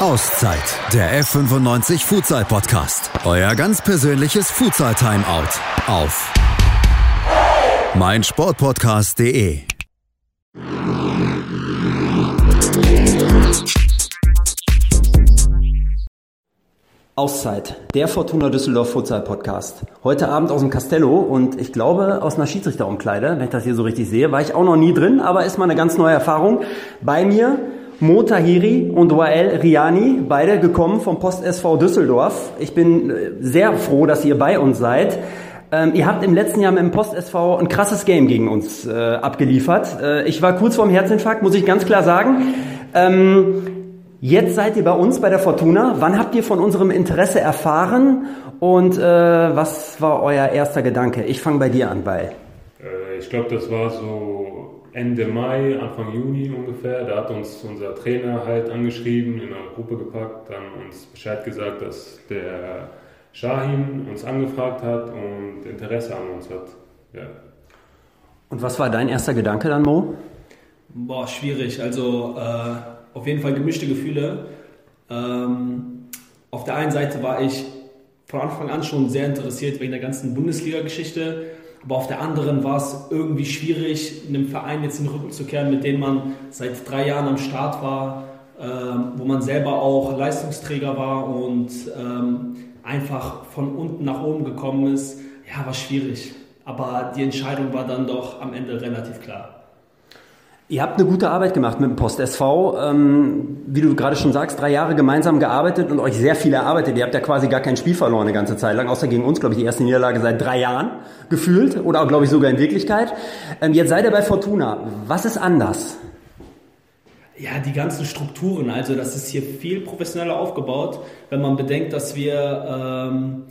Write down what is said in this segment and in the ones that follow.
Auszeit, der F95 Futsal Podcast. Euer ganz persönliches Futsal Timeout auf meinsportpodcast.de. Auszeit, der Fortuna Düsseldorf Futsal Podcast. Heute Abend aus dem Castello und ich glaube aus einer Schiedsrichterumkleide, wenn ich das hier so richtig sehe, war ich auch noch nie drin, aber ist mal eine ganz neue Erfahrung. Bei mir Mo Tahiri und Wael Riani, beide gekommen vom Post SV Düsseldorf. Ich bin äh, sehr froh, dass ihr bei uns seid. Ähm, ihr habt im letzten Jahr mit dem Post SV ein krasses Game gegen uns äh, abgeliefert. Äh, ich war kurz vorm Herzinfarkt, muss ich ganz klar sagen. Ähm, jetzt seid ihr bei uns bei der Fortuna. Wann habt ihr von unserem Interesse erfahren und äh, was war euer erster Gedanke? Ich fange bei dir an, bei. Äh, ich glaube, das war so Ende Mai, Anfang Juni ungefähr. Da hat uns unser Trainer halt angeschrieben, in eine Gruppe gepackt, dann uns Bescheid gesagt, dass der Shahin uns angefragt hat und Interesse an uns hat. Ja. Und was war dein erster Gedanke dann, Mo? Boah, schwierig. Also äh, auf jeden Fall gemischte Gefühle. Ähm, auf der einen Seite war ich von Anfang an schon sehr interessiert wegen der ganzen Bundesliga-Geschichte aber auf der anderen war es irgendwie schwierig, einem Verein jetzt in den Rücken zu kehren, mit dem man seit drei Jahren am Start war, ähm, wo man selber auch Leistungsträger war und ähm, einfach von unten nach oben gekommen ist. Ja, war schwierig. Aber die Entscheidung war dann doch am Ende relativ klar. Ihr habt eine gute Arbeit gemacht mit dem Post SV. Ähm, wie du gerade schon sagst, drei Jahre gemeinsam gearbeitet und euch sehr viel erarbeitet. Ihr habt ja quasi gar kein Spiel verloren eine ganze Zeit lang, außer gegen uns, glaube ich, die erste Niederlage seit drei Jahren gefühlt oder glaube ich, sogar in Wirklichkeit. Ähm, jetzt seid ihr bei Fortuna. Was ist anders? Ja, die ganzen Strukturen. Also das ist hier viel professioneller aufgebaut, wenn man bedenkt, dass wir ähm,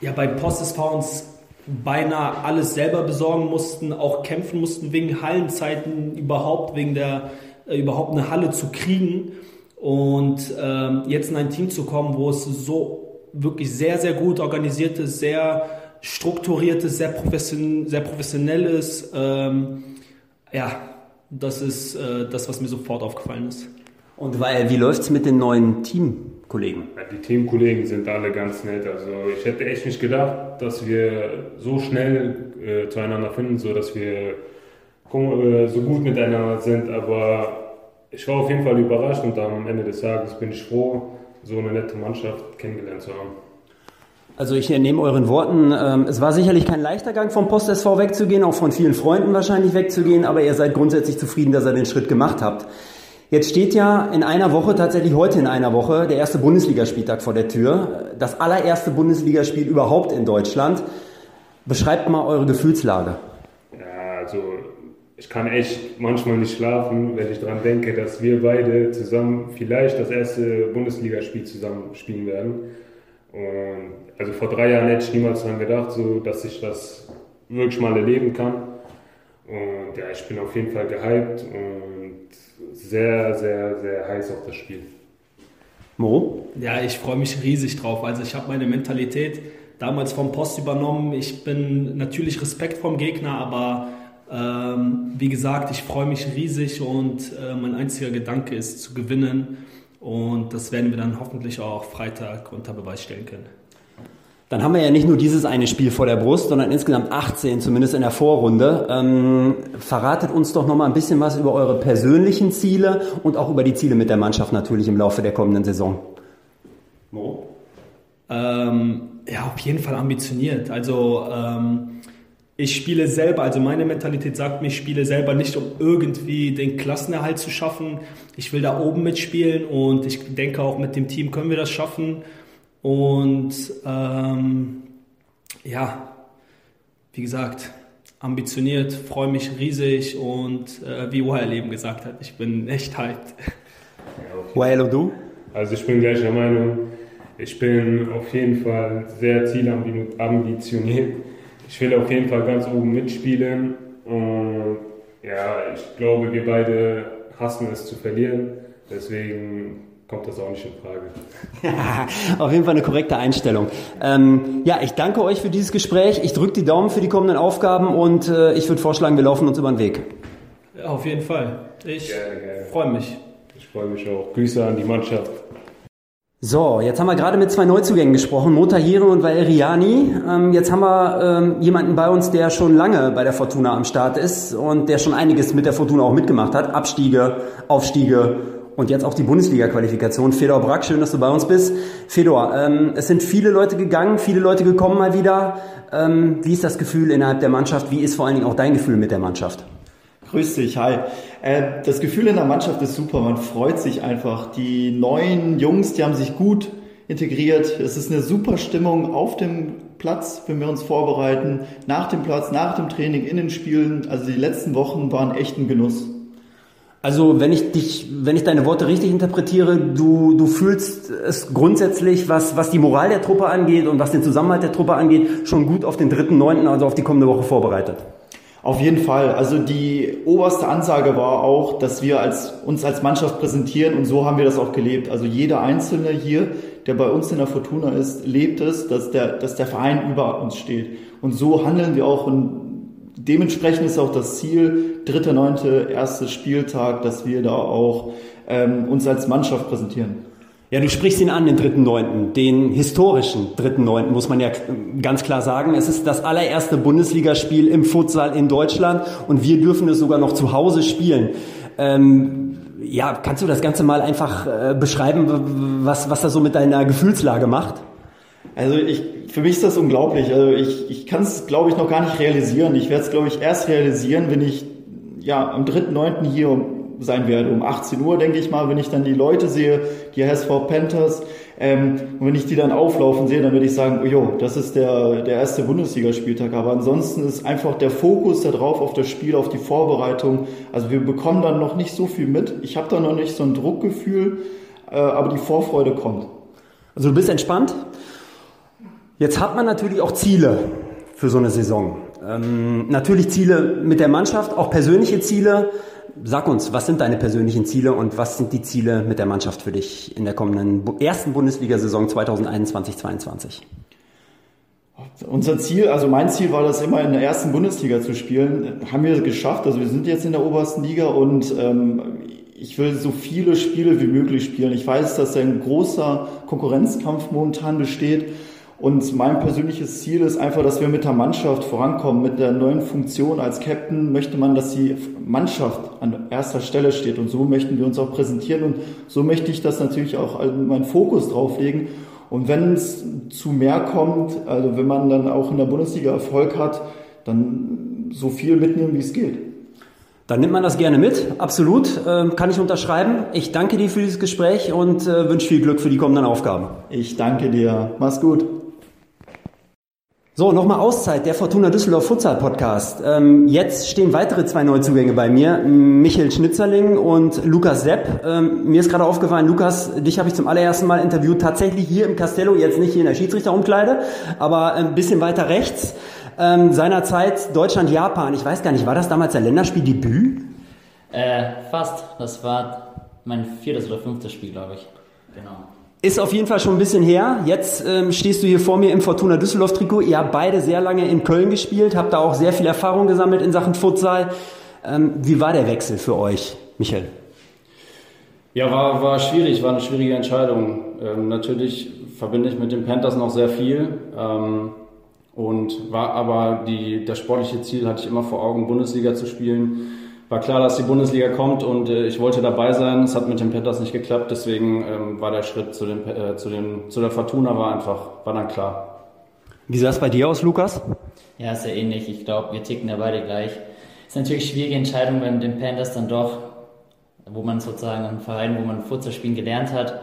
ja bei Post SV uns beinahe alles selber besorgen mussten, auch kämpfen mussten wegen Hallenzeiten, überhaupt wegen der, äh, überhaupt eine Halle zu kriegen. Und ähm, jetzt in ein Team zu kommen, wo es so wirklich sehr, sehr gut organisiert ist, sehr strukturiert ist, sehr, profession sehr professionell ist, ähm, ja, das ist äh, das, was mir sofort aufgefallen ist. Und weil, wie läuft es mit den neuen Teamkollegen? Die Teamkollegen sind alle ganz nett. Also ich hätte echt nicht gedacht, dass wir so schnell äh, zueinander finden, so dass wir äh, so gut miteinander sind. Aber ich war auf jeden Fall überrascht und am Ende des Tages bin ich froh, so eine nette Mannschaft kennengelernt zu haben. Also ich nehme euren Worten, ähm, es war sicherlich kein leichter Gang vom Post SV wegzugehen, auch von vielen Freunden wahrscheinlich wegzugehen, aber ihr seid grundsätzlich zufrieden, dass ihr den Schritt gemacht habt. Jetzt steht ja in einer Woche, tatsächlich heute in einer Woche, der erste Bundesligaspieltag vor der Tür. Das allererste Bundesligaspiel überhaupt in Deutschland. Beschreibt mal eure Gefühlslage. Ja, also ich kann echt manchmal nicht schlafen, wenn ich daran denke, dass wir beide zusammen vielleicht das erste Bundesligaspiel zusammen spielen werden. Und also vor drei Jahren hätte ich niemals daran gedacht, so, dass ich das wirklich mal erleben kann. Und ja, ich bin auf jeden Fall gehypt und sehr, sehr, sehr heiß auf das Spiel. Mo? Ja, ich freue mich riesig drauf. Also ich habe meine Mentalität damals vom Post übernommen. Ich bin natürlich Respekt vom Gegner, aber ähm, wie gesagt, ich freue mich riesig und äh, mein einziger Gedanke ist zu gewinnen. Und das werden wir dann hoffentlich auch Freitag unter Beweis stellen können. Dann haben wir ja nicht nur dieses eine Spiel vor der Brust, sondern insgesamt 18, zumindest in der Vorrunde. Ähm, verratet uns doch noch mal ein bisschen was über eure persönlichen Ziele und auch über die Ziele mit der Mannschaft natürlich im Laufe der kommenden Saison. Mo? Ähm, ja, auf jeden Fall ambitioniert. Also ähm, ich spiele selber, also meine Mentalität sagt mir, ich spiele selber nicht, um irgendwie den Klassenerhalt zu schaffen. Ich will da oben mitspielen und ich denke auch mit dem Team können wir das schaffen. Und ähm, ja, wie gesagt, ambitioniert, freue mich riesig und äh, wie Wael eben gesagt hat, ich bin echt hyped. Wael und du? Also ich bin gleicher Meinung. Ich bin auf jeden Fall sehr zielambitioniert. Ich will auf jeden Fall ganz oben mitspielen. Und ja, ich glaube, wir beide hassen es zu verlieren. Deswegen kommt das auch nicht in Frage. Ja, auf jeden Fall eine korrekte Einstellung. Ähm, ja, ich danke euch für dieses Gespräch. Ich drücke die Daumen für die kommenden Aufgaben und äh, ich würde vorschlagen, wir laufen uns über den Weg. Ja, auf jeden Fall. Ich freue mich. Ich freue mich auch. Grüße an die Mannschaft. So, jetzt haben wir gerade mit zwei Neuzugängen gesprochen, Motahire und Valeriani. Ähm, jetzt haben wir ähm, jemanden bei uns, der schon lange bei der Fortuna am Start ist und der schon einiges mit der Fortuna auch mitgemacht hat. Abstiege, Aufstiege und jetzt auch die Bundesliga-Qualifikation. Fedor Brack, schön, dass du bei uns bist. Fedor, ähm, es sind viele Leute gegangen, viele Leute gekommen mal wieder. Ähm, wie ist das Gefühl innerhalb der Mannschaft? Wie ist vor allen Dingen auch dein Gefühl mit der Mannschaft? Grüß dich, hi. Äh, das Gefühl in der Mannschaft ist super, man freut sich einfach. Die neuen Jungs, die haben sich gut integriert. Es ist eine super Stimmung auf dem Platz, wenn wir uns vorbereiten, nach dem Platz, nach dem Training, in den Spielen. Also die letzten Wochen waren echt ein Genuss. Also wenn ich dich, wenn ich deine Worte richtig interpretiere, du, du fühlst es grundsätzlich, was, was die Moral der Truppe angeht und was den Zusammenhalt der Truppe angeht, schon gut auf den dritten, neunten, also auf die kommende Woche vorbereitet. Auf jeden Fall. Also die oberste Ansage war auch, dass wir als, uns als Mannschaft präsentieren und so haben wir das auch gelebt. Also jeder Einzelne hier, der bei uns in der Fortuna ist, lebt es, dass der, dass der Verein über uns steht. Und so handeln wir auch und dementsprechend ist auch das Ziel, dritter, neunte, erste Spieltag, dass wir da auch ähm, uns als Mannschaft präsentieren. Ja, du sprichst ihn an, den dritten Neunten, den historischen dritten Neunten, muss man ja ganz klar sagen. Es ist das allererste Bundesligaspiel im Futsal in Deutschland und wir dürfen es sogar noch zu Hause spielen. Ähm, ja, kannst du das Ganze mal einfach äh, beschreiben, was, was das so mit deiner Gefühlslage macht? Also ich, für mich ist das unglaublich. Also ich, ich kann es, glaube ich, noch gar nicht realisieren. Ich werde es, glaube ich, erst realisieren, wenn ich ja am 3.9. hier sein werde. Um 18 Uhr, denke ich mal, wenn ich dann die Leute sehe, die HSV Panthers, ähm, und wenn ich die dann auflaufen sehe, dann würde ich sagen, oh jo, das ist der, der erste Bundesligaspieltag. Aber ansonsten ist einfach der Fokus darauf, auf das Spiel, auf die Vorbereitung. Also wir bekommen dann noch nicht so viel mit. Ich habe da noch nicht so ein Druckgefühl, äh, aber die Vorfreude kommt. Also du bist entspannt. Jetzt hat man natürlich auch Ziele für so eine Saison. Ähm, natürlich Ziele mit der Mannschaft, auch persönliche Ziele. Sag uns, was sind deine persönlichen Ziele und was sind die Ziele mit der Mannschaft für dich in der kommenden ersten Bundesliga-Saison 2021-22? Unser Ziel, also mein Ziel war das immer in der ersten Bundesliga zu spielen. Haben wir geschafft. Also wir sind jetzt in der obersten Liga und ähm, ich will so viele Spiele wie möglich spielen. Ich weiß, dass ein großer Konkurrenzkampf momentan besteht. Und mein persönliches Ziel ist einfach, dass wir mit der Mannschaft vorankommen. Mit der neuen Funktion als Captain möchte man, dass die Mannschaft an erster Stelle steht. Und so möchten wir uns auch präsentieren. Und so möchte ich das natürlich auch meinen Fokus drauflegen. Und wenn es zu mehr kommt, also wenn man dann auch in der Bundesliga Erfolg hat, dann so viel mitnehmen, wie es geht. Dann nimmt man das gerne mit, absolut, ähm, kann ich unterschreiben. Ich danke dir für dieses Gespräch und äh, wünsche viel Glück für die kommenden Aufgaben. Ich danke dir, mach's gut. So, nochmal Auszeit, der Fortuna Düsseldorf Futsal Podcast. Ähm, jetzt stehen weitere zwei Neuzugänge bei mir, Michael Schnitzerling und Lukas Sepp. Ähm, mir ist gerade aufgefallen, Lukas, dich habe ich zum allerersten Mal interviewt, tatsächlich hier im Castello, jetzt nicht hier in der Schiedsrichterumkleide, aber ein bisschen weiter rechts. Ähm, seinerzeit Deutschland-Japan, ich weiß gar nicht, war das damals der Länderspieldebüt? Äh, fast. Das war mein viertes oder fünftes Spiel, glaube ich. Genau. Ist auf jeden Fall schon ein bisschen her. Jetzt ähm, stehst du hier vor mir im Fortuna Düsseldorf Trikot. Ihr habt beide sehr lange in Köln gespielt, habt da auch sehr viel Erfahrung gesammelt in Sachen Futsal. Ähm, wie war der Wechsel für euch, Michael? Ja, war, war schwierig, war eine schwierige Entscheidung. Ähm, natürlich verbinde ich mit den Panthers noch sehr viel. Ähm, und war aber die, das sportliche Ziel hatte ich immer vor Augen, Bundesliga zu spielen war klar, dass die Bundesliga kommt und äh, ich wollte dabei sein. Es hat mit den Panthers nicht geklappt, deswegen ähm, war der Schritt zu, den, äh, zu, den, zu der Fortuna war einfach, war dann klar. Wie sah es bei dir aus, Lukas? Ja, sehr ähnlich. Ich glaube, wir ticken da beide gleich. Ist natürlich eine schwierige Entscheidung bei den Panthers dann doch, wo man sozusagen einen Verein, wo man Futsal spielen gelernt hat.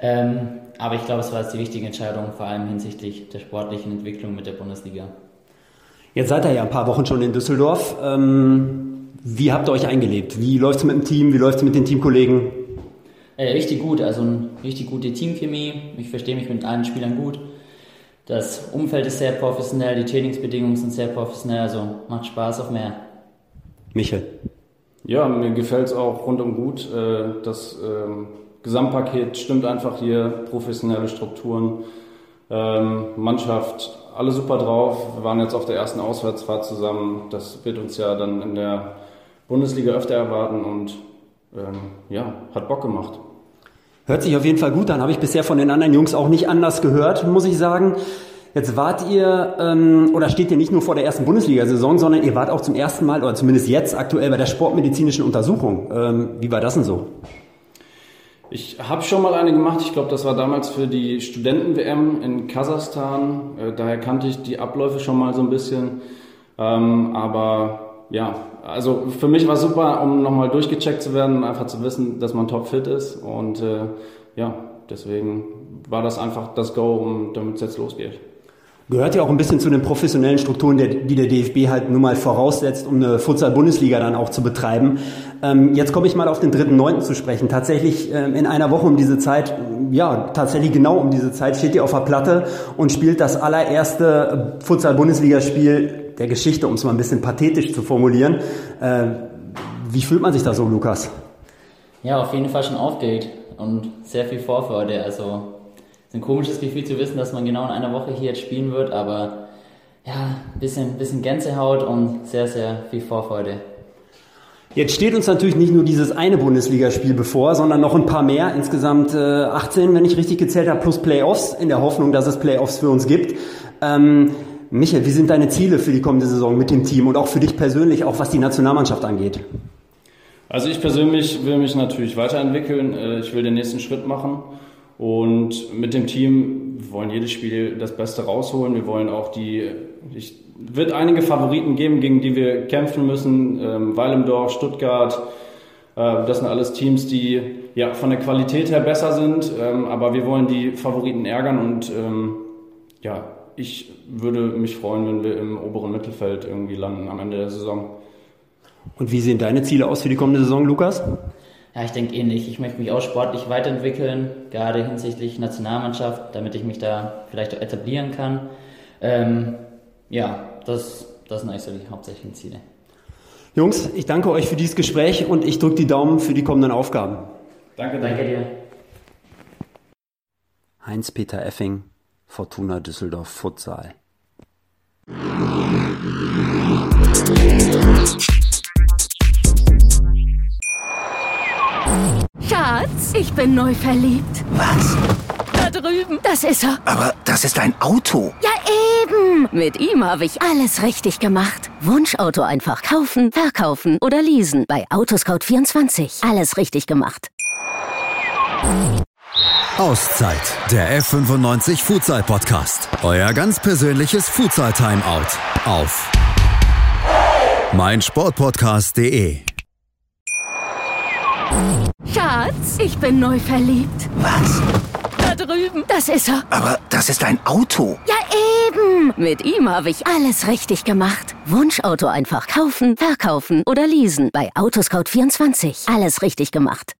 Ähm, aber ich glaube, es war jetzt die richtige Entscheidung, vor allem hinsichtlich der sportlichen Entwicklung mit der Bundesliga. Jetzt seid ihr ja ein paar Wochen schon in Düsseldorf. Ähm wie habt ihr euch eingelebt? Wie läuft es mit dem Team? Wie läuft es mit den Teamkollegen? Äh, richtig gut, also eine richtig gute Teamchemie. Ich verstehe mich mit allen Spielern gut. Das Umfeld ist sehr professionell, die Trainingsbedingungen sind sehr professionell, also macht Spaß auf mehr. Michael. Ja, mir gefällt es auch rundum gut. Äh, das ähm, Gesamtpaket stimmt einfach hier, professionelle Strukturen, ähm, Mannschaft, alle super drauf. Wir waren jetzt auf der ersten Auswärtsfahrt zusammen. Das wird uns ja dann in der Bundesliga öfter erwarten und ähm, ja, hat Bock gemacht. Hört sich auf jeden Fall gut an. Habe ich bisher von den anderen Jungs auch nicht anders gehört, muss ich sagen. Jetzt wart ihr ähm, oder steht ihr nicht nur vor der ersten Bundesliga-Saison, sondern ihr wart auch zum ersten Mal oder zumindest jetzt aktuell bei der sportmedizinischen Untersuchung. Ähm, wie war das denn so? Ich habe schon mal eine gemacht. Ich glaube, das war damals für die Studenten-WM in Kasachstan. Äh, daher kannte ich die Abläufe schon mal so ein bisschen. Ähm, aber ja, also für mich war super, um nochmal durchgecheckt zu werden einfach zu wissen, dass man topfit ist. Und äh, ja, deswegen war das einfach das Go, um, damit es jetzt losgeht. Gehört ja auch ein bisschen zu den professionellen Strukturen, die der DFB halt nun mal voraussetzt, um eine Futsal-Bundesliga dann auch zu betreiben. Ähm, jetzt komme ich mal auf den 3.9. zu sprechen. Tatsächlich ähm, in einer Woche um diese Zeit, ja, tatsächlich genau um diese Zeit steht ihr auf der Platte und spielt das allererste Futsal-Bundesligaspiel der Geschichte, um es mal ein bisschen pathetisch zu formulieren. Äh, wie fühlt man sich da so, Lukas? Ja, auf jeden Fall schon aufgeregt und sehr viel Vorfreude. Also ist ein komisches Gefühl zu wissen, dass man genau in einer Woche hier jetzt spielen wird, aber ja, ein bisschen, bisschen Gänsehaut und sehr, sehr viel Vorfreude. Jetzt steht uns natürlich nicht nur dieses eine Bundesligaspiel bevor, sondern noch ein paar mehr. Insgesamt äh, 18, wenn ich richtig gezählt habe, plus Playoffs, in der Hoffnung, dass es Playoffs für uns gibt. Ähm, Michael, wie sind deine Ziele für die kommende Saison mit dem Team und auch für dich persönlich, auch was die Nationalmannschaft angeht? Also ich persönlich will mich natürlich weiterentwickeln. Äh, ich will den nächsten Schritt machen. Und mit dem Team wir wollen jedes Spiel das Beste rausholen. Wir wollen auch die, ich wird einige Favoriten geben, gegen die wir kämpfen müssen. Ähm, Weilendorf, Stuttgart, äh, das sind alles Teams, die ja von der Qualität her besser sind, ähm, aber wir wollen die Favoriten ärgern und ähm, ja, ich würde mich freuen, wenn wir im oberen Mittelfeld irgendwie landen am Ende der Saison. Und wie sehen deine Ziele aus für die kommende Saison, Lukas? Ja, ich denke ähnlich. Ich möchte mich auch sportlich weiterentwickeln, gerade hinsichtlich Nationalmannschaft, damit ich mich da vielleicht auch etablieren kann. Ähm, ja, das, das sind eigentlich so die hauptsächlichen Ziele. Jungs, ich danke euch für dieses Gespräch und ich drücke die Daumen für die kommenden Aufgaben. Danke, danke dir. Heinz-Peter Effing, Fortuna Düsseldorf Futsal. Schatz, ich bin neu verliebt. Was? Da drüben. Das ist er. Aber das ist ein Auto. Ja, eben. Mit ihm habe ich alles richtig gemacht. Wunschauto einfach kaufen, verkaufen oder leasen. Bei Autoscout24. Alles richtig gemacht. Auszeit, der F95 Futsal Podcast. Euer ganz persönliches Futsal Timeout auf meinsportpodcast.de. Schatz, ich bin neu verliebt. Was? Da drüben. Das ist er. Aber das ist ein Auto. Ja, eben. Mit ihm habe ich alles richtig gemacht. Wunschauto einfach kaufen, verkaufen oder leasen. Bei Autoscout24. Alles richtig gemacht.